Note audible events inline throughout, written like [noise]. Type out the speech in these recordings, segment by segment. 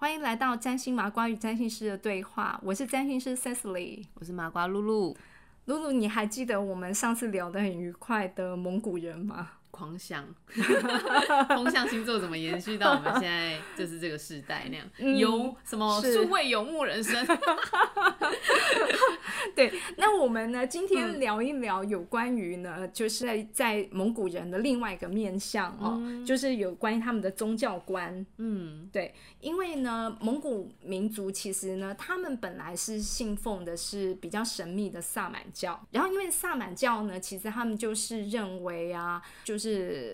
欢迎来到占星麻瓜与占星师的对话，我是占星师 Cecily，我是麻瓜露露。露露，你还记得我们上次聊得很愉快的蒙古人吗？狂想，[laughs] 风象星座怎么延续到我们现在就是这个时代那样？游什么数位游牧人生？[laughs] 对，那我们呢？今天聊一聊有关于呢，就是在在蒙古人的另外一个面相哦，就是有关于他们的宗教观。嗯，对，因为呢，蒙古民族其实呢，他们本来是信奉的是比较神秘的萨满教，然后因为萨满教呢，其实他们就是认为啊，就是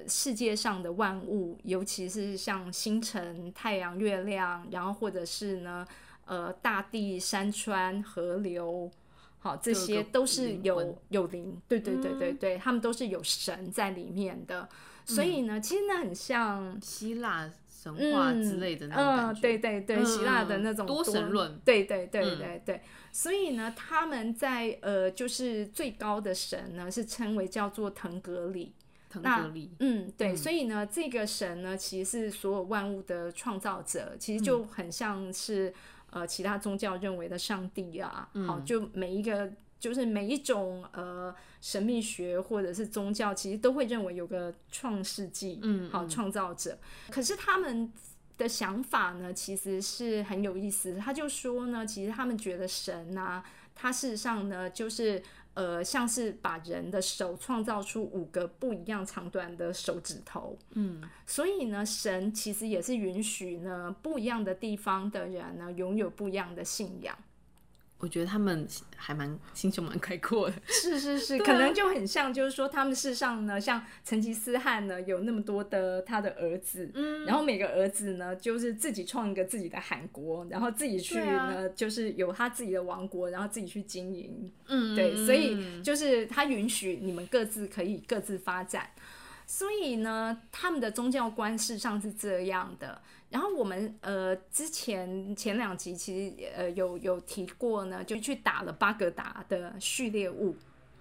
世界上的万物，尤其是像星辰、太阳、月亮，然后或者是呢，呃，大地、山川、河流。好，这些都是有有灵，对对对对对，他们都是有神在里面的，所以呢，其实那很像希腊神话之类的那种感觉，对对对，希腊的那种多神论，对对对对对，所以呢，他们在呃，就是最高的神呢是称为叫做腾格里，腾格里，嗯，对，所以呢，这个神呢其实是所有万物的创造者，其实就很像是。呃，其他宗教认为的上帝啊，好，就每一个就是每一种呃神秘学或者是宗教，其实都会认为有个创世纪，嗯，好，创造者。可是他们的想法呢，其实是很有意思。他就说呢，其实他们觉得神啊，他事实上呢，就是。呃，像是把人的手创造出五个不一样长短的手指头，嗯，所以呢，神其实也是允许呢不一样的地方的人呢拥有不一样的信仰。我觉得他们还蛮心胸蛮开阔的，是是是，可能就很像，就是说他们世上呢，像成吉思汗呢，有那么多的他的儿子，嗯，然后每个儿子呢，就是自己创一个自己的汗国，然后自己去呢，就是有他自己的王国，然后自己去经营，嗯，对，所以就是他允许你们各自可以各自发展，所以呢，他们的宗教观事上是这样的。然后我们呃之前前两集其实呃有有提过呢，就去打了巴格达的序列物，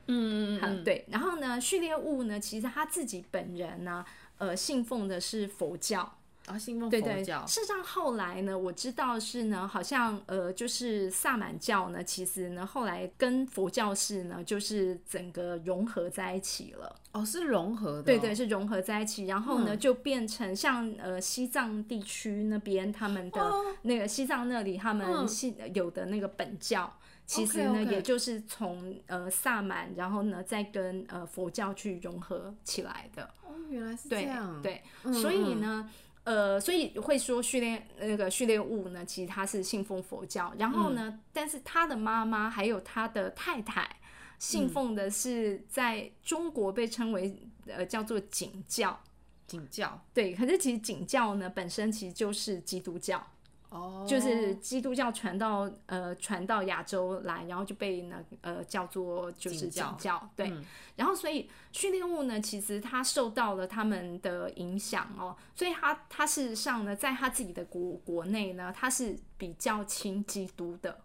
嗯嗯嗯，对。然后呢，序列物呢，其实他自己本人呢，呃，信奉的是佛教。啊，信奉佛教。事实上，后来呢，我知道是呢，好像呃，就是萨满教呢，其实呢，后来跟佛教是呢，就是整个融合在一起了。哦，是融合的。对对，是融合在一起，然后呢，就变成像呃西藏地区那边他们的那个西藏那里他们信有的那个本教，其实呢，也就是从呃萨满，然后呢，再跟呃佛教去融合起来的。哦，原来是这样。对，所以呢。呃，所以会说序列那个序列物呢，其实他是信奉佛教，然后呢，但是他的妈妈还有他的太太信奉的是在中国被称为呃叫做景教，景教。对，可是其实景教呢本身其实就是基督教。哦，就是基督教传到呃传到亚洲来，然后就被那呃叫做就是教教，对。然后所以训练物呢，其实他受到了他们的影响哦，所以他他事实上呢，在他自己的国国内呢，他是比较亲基督的。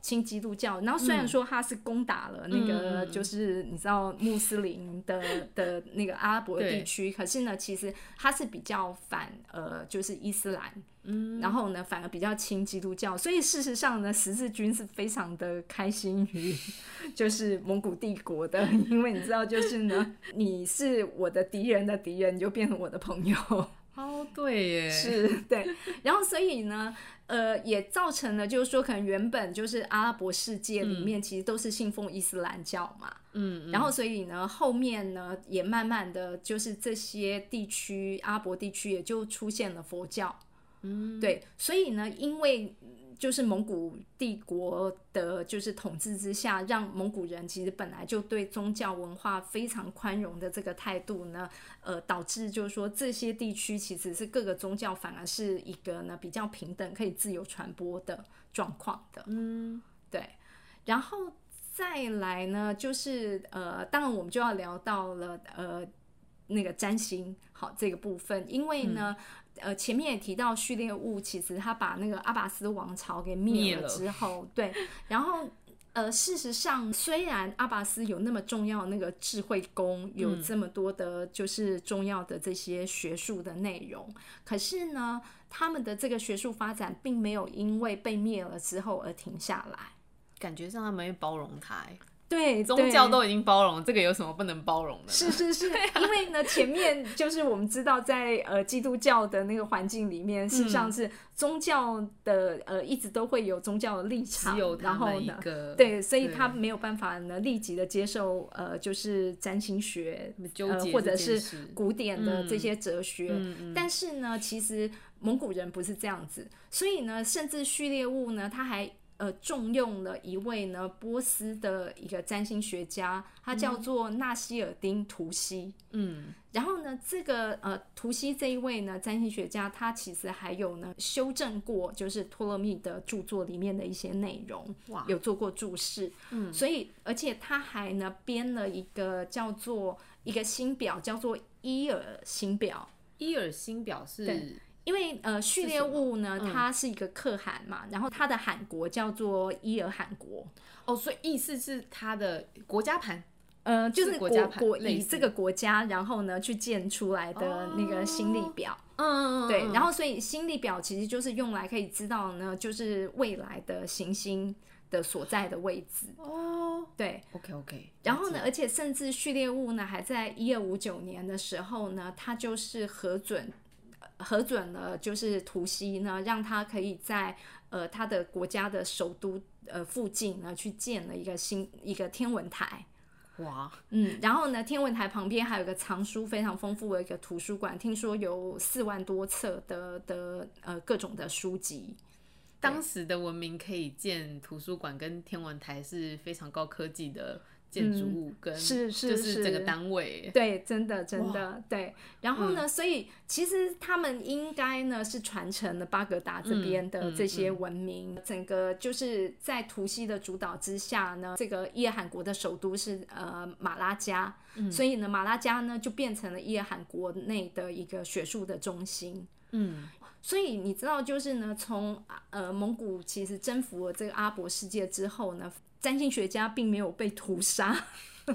亲基督教，然后虽然说他是攻打了那个，就是你知道穆斯林的的那个阿拉伯地区，可是呢，其实他是比较反呃，就是伊斯兰，嗯，然后呢，反而比较亲基督教，所以事实上呢，十字军是非常的开心于 [laughs] 就是蒙古帝国的，[laughs] 因为你知道，就是呢，你是我的敌人的敌人，你就变成我的朋友。哦，对耶，是 [laughs] 对，然后所以呢。呃，也造成了，就是说，可能原本就是阿拉伯世界里面，其实都是信奉伊斯兰教嘛，嗯，然后所以呢，后面呢，也慢慢的就是这些地区，阿拉伯地区也就出现了佛教，嗯，对，所以呢，因为。就是蒙古帝国的，就是统治之下，让蒙古人其实本来就对宗教文化非常宽容的这个态度呢，呃，导致就是说这些地区其实是各个宗教反而是一个呢比较平等、可以自由传播的状况的。嗯，对。然后再来呢，就是呃，当然我们就要聊到了呃那个占星好这个部分，因为呢。呃，前面也提到序列物，其实他把那个阿巴斯王朝给灭了之后，对，然后呃，事实上，虽然阿巴斯有那么重要那个智慧宫，有这么多的，就是重要的这些学术的内容，可是呢，他们的这个学术发展并没有因为被灭了之后而停下来。感觉上他们会包容他，对，宗教都已经包容，这个有什么不能包容的？是是是，因为呢，前面就是我们知道，在呃基督教的那个环境里面，事实上是宗教的呃一直都会有宗教的立场，然后呢，对，所以他没有办法呢立即的接受呃就是占星学呃或者是古典的这些哲学，但是呢，其实蒙古人不是这样子，所以呢，甚至序列物呢，他还。呃，重用了一位呢波斯的一个占星学家，他叫做纳西尔丁图西。嗯，然后呢，这个呃图西这一位呢占星学家，他其实还有呢修正过，就是托勒密的著作里面的一些内容，有做过注释。嗯，所以而且他还呢编了一个叫做一个星表，叫做伊尔星表。伊尔星表是。因为呃，序列物呢，它是一个可汗嘛，然后它的汗国叫做伊尔汗国。哦，所以意思是它的国家盘，呃，就是国国以这个国家，然后呢去建出来的那个星力表。嗯嗯嗯。对，然后所以星力表其实就是用来可以知道呢，就是未来的行星的所在的位置。哦。对。OK OK。然后呢，而且甚至序列物呢，还在一二五九年的时候呢，它就是核准。核准了，就是图西呢，让他可以在呃他的国家的首都呃附近呢去建了一个新一个天文台。哇，嗯，然后呢，天文台旁边还有个藏书非常丰富的一个图书馆，听说有四万多册的的呃各种的书籍。当时的文明可以建图书馆跟天文台是非常高科技的。建筑物跟是是是这个单位，对，真的真的对。然后呢，所以其实他们应该呢是传承了巴格达这边的这些文明，整个就是在图西的主导之下呢，这个伊尔汗国的首都是呃马拉加，所以呢马拉加呢就变成了伊尔汗国内的一个学术的中心。嗯，所以你知道，就是呢从呃蒙古其实征服了这个阿伯世界之后呢。占星学家并没有被屠杀。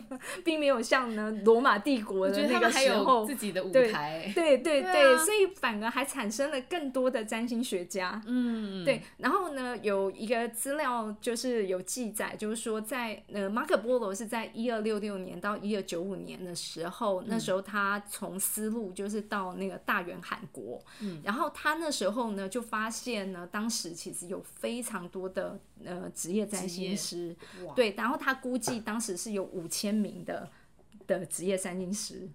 [laughs] 并没有像呢罗马帝国的那个时候自己的舞台，对对对，所以反而还产生了更多的占星学家。嗯，对。然后呢，有一个资料就是有记载，就是说在呃马可波罗是在一二六六年到一二九五年的时候，那时候他从丝路就是到那个大元韩国，嗯，然后他那时候呢就发现呢，当时其实有非常多的呃职业占星师，对，然后他估计当时是有五千。签名的的职业三星师，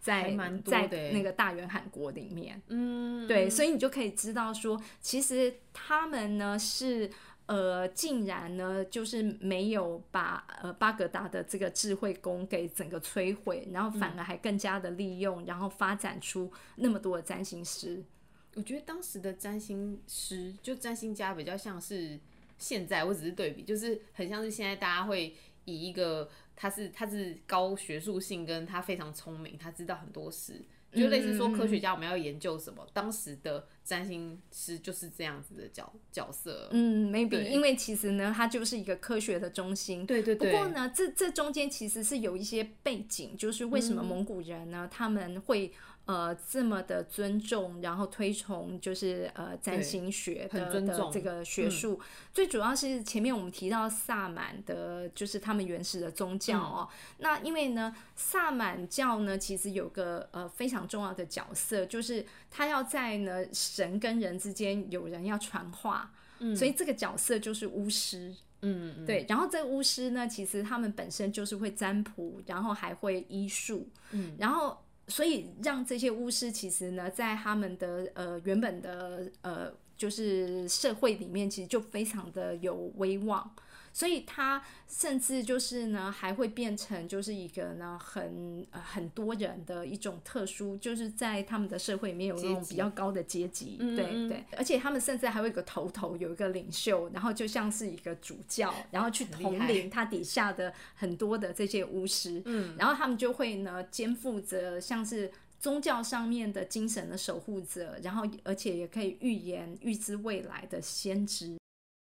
在在那个大元韩国里面，嗯，对，所以你就可以知道说，其实他们呢是呃，竟然呢就是没有把呃巴格达的这个智慧宫给整个摧毁，然后反而还更加的利用，然后发展出那么多的占星师。我觉得当时的占星师就占星家比较像是现在，我只是对比，就是很像是现在大家会以一个。他是他是高学术性，跟他非常聪明，他知道很多事，就类似说科学家我们要研究什么，当时的占星师就是这样子的角角色。嗯，maybe 因为其实呢，他就是一个科学的中心。对对对。不过呢，这这中间其实是有一些背景，就是为什么蒙古人呢他们会。呃，这么的尊重，然后推崇，就是呃占星学的的这个学术，最主要是前面我们提到萨满的，就是他们原始的宗教哦。那因为呢，萨满教呢，其实有个呃非常重要的角色，就是他要在呢神跟人之间有人要传话，所以这个角色就是巫师。嗯嗯。对，然后这个巫师呢，其实他们本身就是会占卜，然后还会医术。嗯，然后。所以让这些巫师其实呢，在他们的呃原本的呃就是社会里面，其实就非常的有威望。所以他甚至就是呢，还会变成就是一个呢很呃很多人的一种特殊，就是在他们的社会里面有那种比较高的阶级，对对。而且他们甚至还会有个头头，有一个领袖，然后就像是一个主教，然后去统领他底下的很多的这些巫师，嗯，然后他们就会呢肩负着像是宗教上面的精神的守护者，然后而且也可以预言预知未来的先知。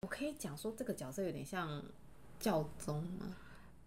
我可以讲说，这个角色有点像教宗吗？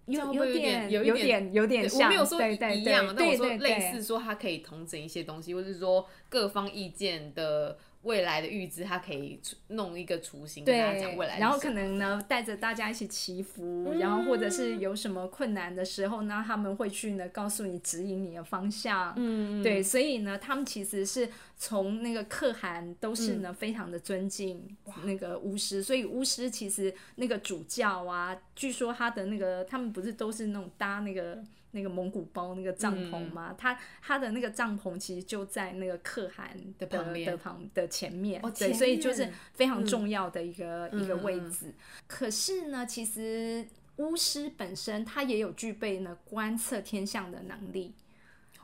有点有一点有点像，我没有说对对一样，但我说类似说它可以统整一些东西，或者是说各方意见的未来的预知，他可以弄一个雏形跟大家讲未来对，然后可能呢带着大家一起祈福，嗯。然后或者是有什么困难的时候呢，他们会去呢告诉你指引你的方向。嗯。对，所以呢，他们其实是从那个可汗都是嗯。呢、非常的尊敬那个巫师，所以巫师其实那个主教啊，据说他的那个他们不是都是那种搭那个。那个蒙古包那个帐嗯篷嘛，他他的那个帐篷其实就在那个可汗的旁边。的旁的前面，哦对，所以就是非常重要的一个、一个嗯。位置。可是呢，其实巫师本身他也有具备呢观测天象的能力。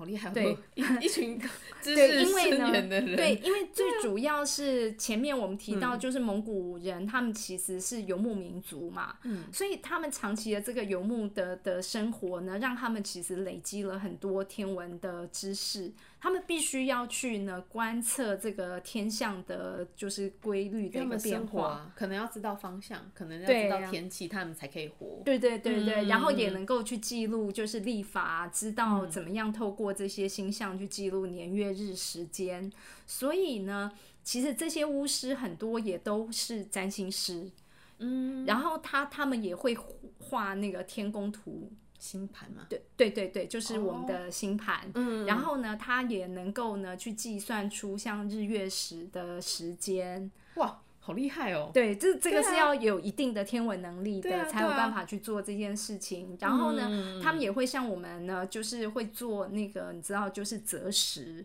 好厉害，对 [laughs] 一一群 [laughs] 知对，识因为深远的呢，人，对，因为 [laughs] 最主要是前面我们提嗯到，就是蒙古人、他们其实是游牧民族嘛，嗯，所以他们长期的这个游牧的的生活呢，让他们其实累积了很多天文的知识。他们必须要去呢观测这个天象的，就是规律的一个变化。可能要知道方向，可能要知道啊天气，他们才可以活。对对对对，嗯然后也能够去记录，就是历法，知道嗯怎么样透过这些星象去记录年月日时间。所以呢，其实这些巫师很多也都是占星师，嗯，然后他他们也会画那个天宫图，星盘嘛，对对对对，就是我们的星盘。嗯，然后呢，他也能够呢去计算出像日月食的时间，哇，好厉害哦！对，这这个是要有一定的天文能力的，啊才有办法去做这件事情。然后呢，嗯。他们也会像我们呢，就是会做那个，你知道，就是择时，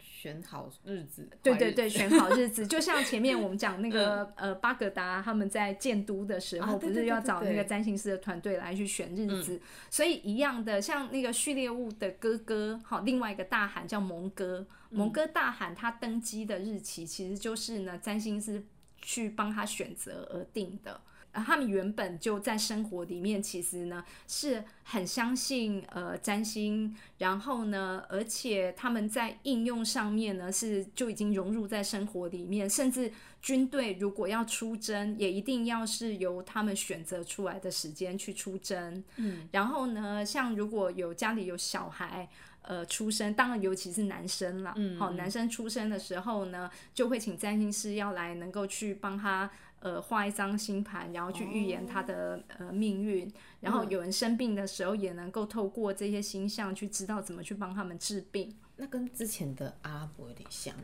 选好日子，对对对，选好日子。[laughs] 就像前面我们讲那个、嗯。呃巴格达他们在建都的时候，啊不是要找那个占星师的团队来去选日嗯。子，所以一样的，像那个序列物的哥哥，好，另外一个大喊叫蒙哥，嗯。蒙哥大喊他登基的日期其实就是呢占星师去帮他选择而定的。呃他们原本就在生活里面，其实呢是很相信呃占星，然后呢，而且他们在应用上面呢是就已经融入在生活里面，甚至军队如果要出征，也一定要是由他们选择出来的时间去出征。嗯，然后呢，像如果有家里有小孩。呃，出生当然尤其是男生啦，嗯好、男生出生的时候呢，就会请占星师要来能够去帮他呃画一张星盘，然后去预言他的、呃命运。然后有人生病的时候，也能够透过这些星象去知道怎么去帮他们治病。那跟之前的阿拉伯有点像，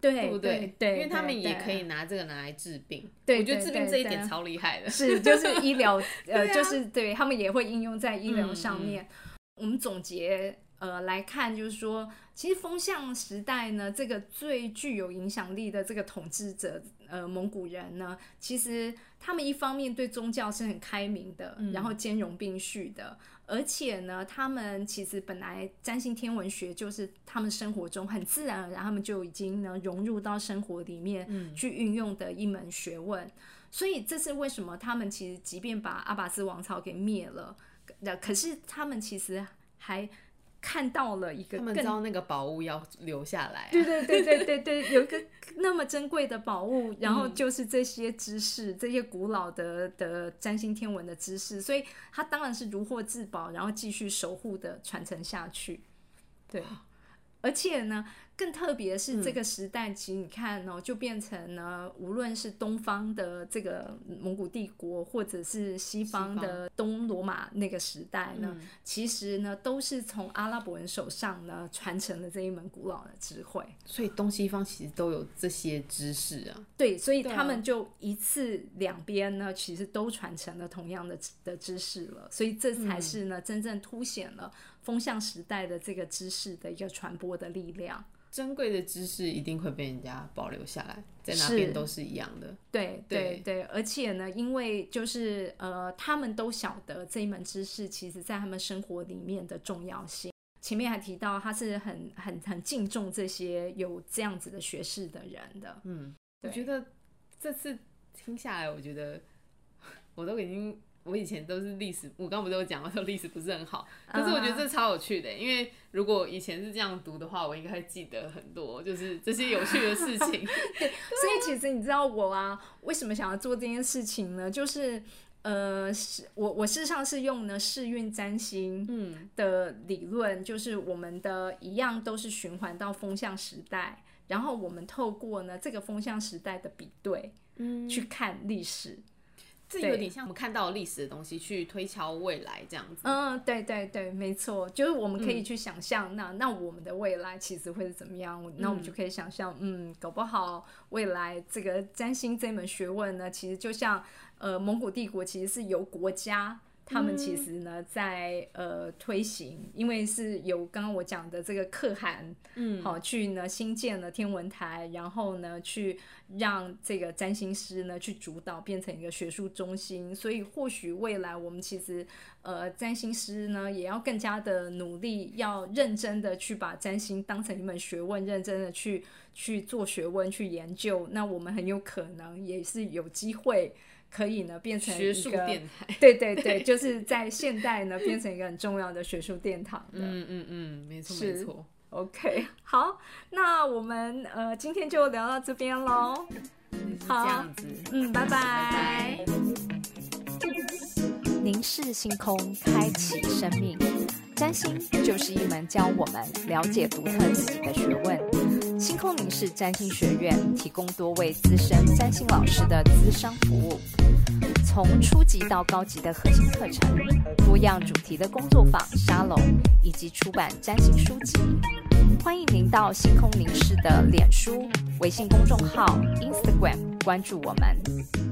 对不对对，因为他们也可以拿这个拿来治病。对我觉得治病这一点超厉害的。是就是医疗呃，[laughs] 就是对他们也会应用在医疗嗯上面。我们总结呃来看，就是说，其实风向时代呢，这个最具有影响力的这个统治者呃蒙古人呢，其实他们一方面对宗教是很开明的，嗯然后兼容并蓄的。而且呢，他们其实本来占星天文学就是他们生活中很自然而然，他们就已经呢融入到生活里面嗯去运用的一门学问。所以这是为什么他们其实即便把阿拔斯王朝给灭了，那可是他们其实还看到了一个他们知道那个宝物要留下来、啊，对对对对对对，有一个那么珍贵的宝物，然后嗯就是这些知识，这些古老的的占星天文的知识，所以他当然是如获至宝，然后继续守护的传承下去。对，而且呢，更特别是这个时代，其实你看哦，就变成呢，无论是东方的这个蒙古帝国，或者是西方的东罗马那个时代呢，嗯。其实呢，都是从阿拉伯人手上呢传承了这一门古老的智慧。所以东西方其实都有这些知识啊。对，所以他们就一次两边呢，其实都传承了同样的的知识了，所以这嗯。才是呢、真正凸显了风向时代的这个知识的一个传播的力量。珍贵的知识一定会被人家保留下来，在哪边都是一样的。对对对对，而且呢，因为就是呃，他们都晓得这一门知识，其实在他们生活里面的重要性。前面还提到，他是很很很敬重这些有这样子的学识的人的。嗯，我觉得这次听下来，我觉得 [laughs] 我都已经，我以前都是历史，我刚刚不是有讲到 [laughs] 说历史不是很好，可是我觉得这超有趣的，因为如果以前是这样读的话，我应该会记得很多，就是这些有趣的事情。[laughs] 所以其实你知道我啊，为什么想要做这件事情呢？就是呃，是我我事实上是用呢世运占星嗯的理论，就是我们的一样都是循环到风向时代，然后我们透过呢这个风向时代的比对，嗯，去看历史。这有点像我们看到历史的东西去推敲未来这样子。嗯，对对对，没错，就是我们可以去想象，那那我们的未来其实会是怎么样？那我们就可以想象，嗯，搞不好未来这个占星这门学问呢，其实就像呃蒙古帝国，其实是由国家。他们其实呢，在呃推行，因为是有刚刚我讲的这个可汗，嗯，好去呢新建了天文台，然后呢去让这个占星师呢去主导，变成一个学术中心。所以或许未来我们其实呃占星师呢也要更加的努力，要认真的去把占星当成一门学问，认真的去去做学问去研究。那我们很有可能也是有机会。可以呢，变成学术电台，对对对，就是在现代呢，变成一个很重要的学术殿堂的。嗯嗯嗯，没错没错。OK，好，那我们呃今天就聊到这边喽。好，这样子，嗯，拜拜。凝视星空，开启生命。占星就是一门教我们了解独特自己的学问。星空凝视占星学院提供多位资深占星老师的资商服务，从初级到高级的核心课程，多样主题的工作坊、沙龙，以及出版占星书籍。欢迎您到星空凝视的脸书、微信公众号、Instagram 关注我们。